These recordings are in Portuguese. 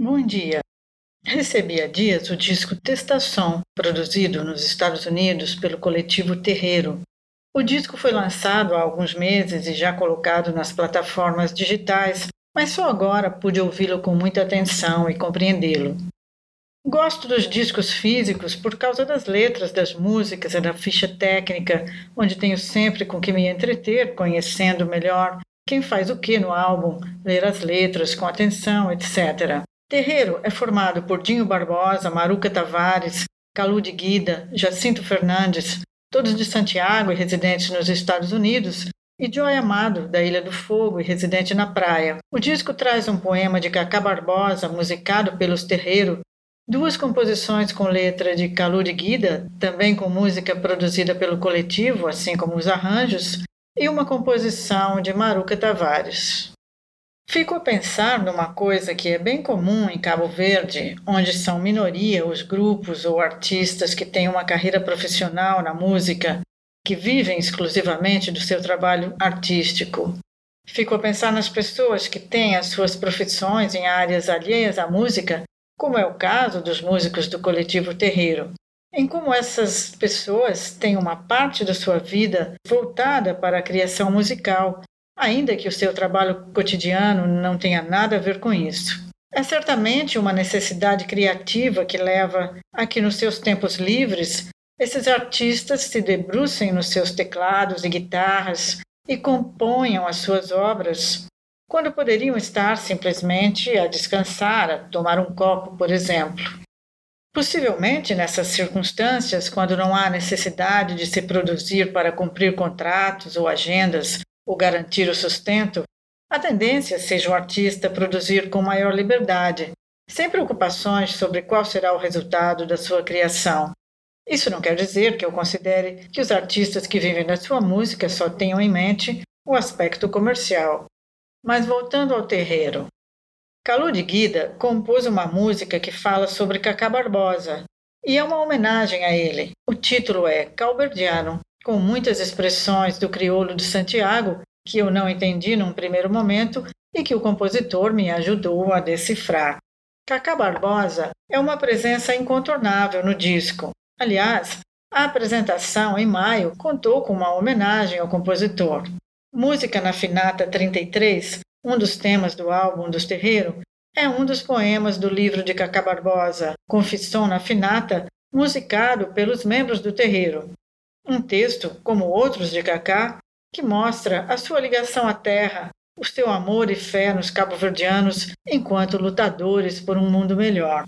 Bom dia. Recebi há dias o disco Testação, produzido nos Estados Unidos pelo coletivo Terreiro. O disco foi lançado há alguns meses e já colocado nas plataformas digitais, mas só agora pude ouvi-lo com muita atenção e compreendê-lo. Gosto dos discos físicos por causa das letras das músicas e da ficha técnica, onde tenho sempre com que me entreter, conhecendo melhor quem faz o que no álbum, ler as letras com atenção, etc. Terreiro é formado por Dinho Barbosa, Maruca Tavares, Calu de Guida, Jacinto Fernandes, todos de Santiago e residentes nos Estados Unidos, e Joy Amado, da Ilha do Fogo e residente na praia. O disco traz um poema de Cacá Barbosa, musicado pelos Terreiro, duas composições com letra de Calu de Guida, também com música produzida pelo coletivo, assim como os arranjos, e uma composição de Maruca Tavares. Fico a pensar numa coisa que é bem comum em Cabo Verde, onde são minoria os grupos ou artistas que têm uma carreira profissional na música, que vivem exclusivamente do seu trabalho artístico. Fico a pensar nas pessoas que têm as suas profissões em áreas alheias à música, como é o caso dos músicos do coletivo Terreiro, em como essas pessoas têm uma parte da sua vida voltada para a criação musical, ainda que o seu trabalho cotidiano não tenha nada a ver com isso. É certamente uma necessidade criativa que leva a que, nos seus tempos livres, esses artistas se debrucem nos seus teclados e guitarras e componham as suas obras, quando poderiam estar simplesmente a descansar, a tomar um copo, por exemplo. Possivelmente, nessas circunstâncias, quando não há necessidade de se produzir para cumprir contratos ou agendas ou garantir o sustento, a tendência seja o artista produzir com maior liberdade, sem preocupações sobre qual será o resultado da sua criação. Isso não quer dizer que eu considere que os artistas que vivem da sua música só tenham em mente o aspecto comercial. Mas voltando ao terreiro, Calu de Guida compôs uma música que fala sobre Cacá Barbosa e é uma homenagem a ele. O título é Calberdiano, com muitas expressões do crioulo de Santiago que eu não entendi num primeiro momento e que o compositor me ajudou a decifrar. Cacá Barbosa é uma presença incontornável no disco. Aliás, a apresentação em maio contou com uma homenagem ao compositor. Música na Finata 33 um dos temas do álbum dos Terreiro é um dos poemas do livro de Cacá Barbosa, Confissão na Finata, musicado pelos membros do terreiro. Um texto, como outros de Cacá, que mostra a sua ligação à terra, o seu amor e fé nos cabo-verdianos enquanto lutadores por um mundo melhor.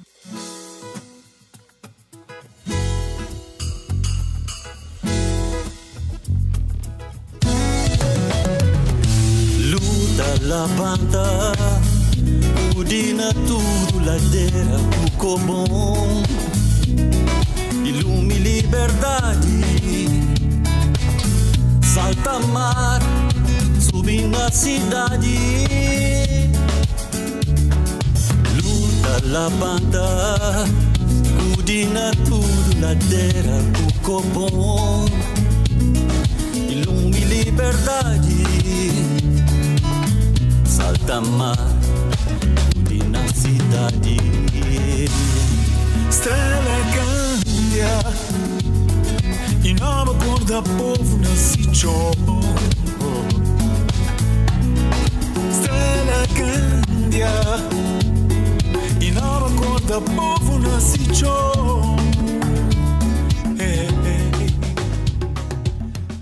la banda Udina tudo ladeira o cobom Ilume liberdade Salta mar Subi na cidade Luta la banda Udina tudo ladeira o cobom Ilume liberdade salta mar de na cidade. Estrela cambia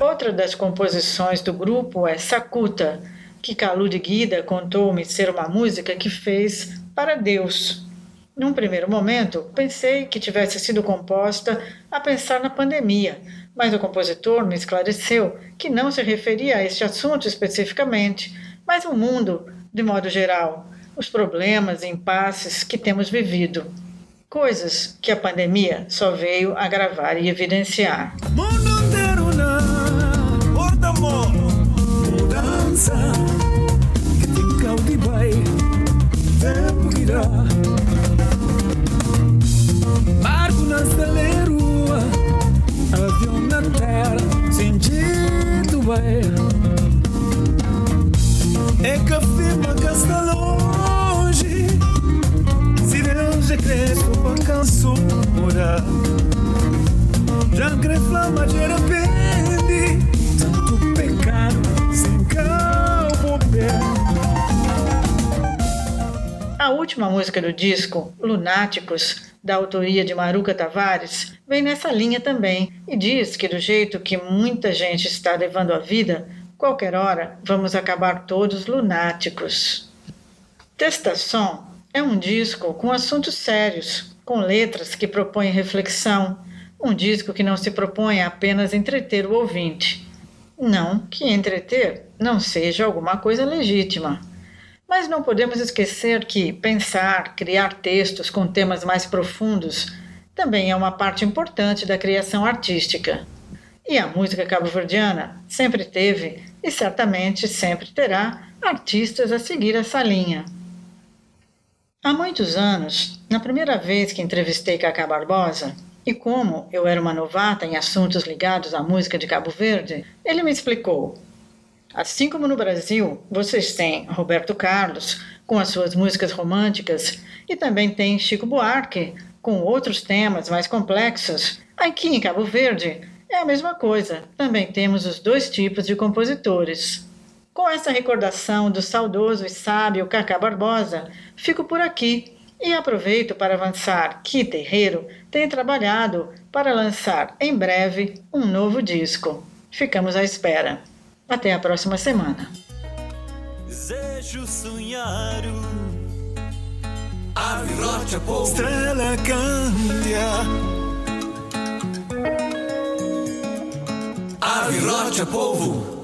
Outra das composições do grupo é Sakuta, que Calu de Guida contou-me ser uma música que fez para Deus. Num primeiro momento, pensei que tivesse sido composta a pensar na pandemia, mas o compositor me esclareceu que não se referia a este assunto especificamente, mas ao mundo de modo geral, os problemas e impasses que temos vivido. Coisas que a pandemia só veio agravar e evidenciar. Mudança que te brasileiro. Avião na terra, sentido aéreo É que firma que está longe. Se Deus é crespo para cansura Já que reclama de repente Tanto pecado sem calmo A última música do disco, Lunáticos, da autoria de Maruca Tavares, vem nessa linha também e diz que, do jeito que muita gente está levando a vida, qualquer hora vamos acabar todos lunáticos. Testação é um disco com assuntos sérios, com letras que propõem reflexão, um disco que não se propõe a apenas entreter o ouvinte. Não que entreter não seja alguma coisa legítima. Mas não podemos esquecer que pensar, criar textos com temas mais profundos também é uma parte importante da criação artística. E a música cabo-verdiana sempre teve e certamente sempre terá artistas a seguir essa linha. Há muitos anos, na primeira vez que entrevistei Cacá Barbosa, e como eu era uma novata em assuntos ligados à música de Cabo Verde, ele me explicou Assim como no Brasil, vocês têm Roberto Carlos, com as suas músicas românticas, e também tem Chico Buarque, com outros temas mais complexos. Aqui em Cabo Verde é a mesma coisa, também temos os dois tipos de compositores. Com essa recordação do saudoso e sábio Cacá Barbosa, fico por aqui e aproveito para avançar que Terreiro tem trabalhado para lançar em breve um novo disco. Ficamos à espera. Até a próxima semana. Desejo sonhar. Ave rocha, povo. Estrela cândia. Ave rocha, povo.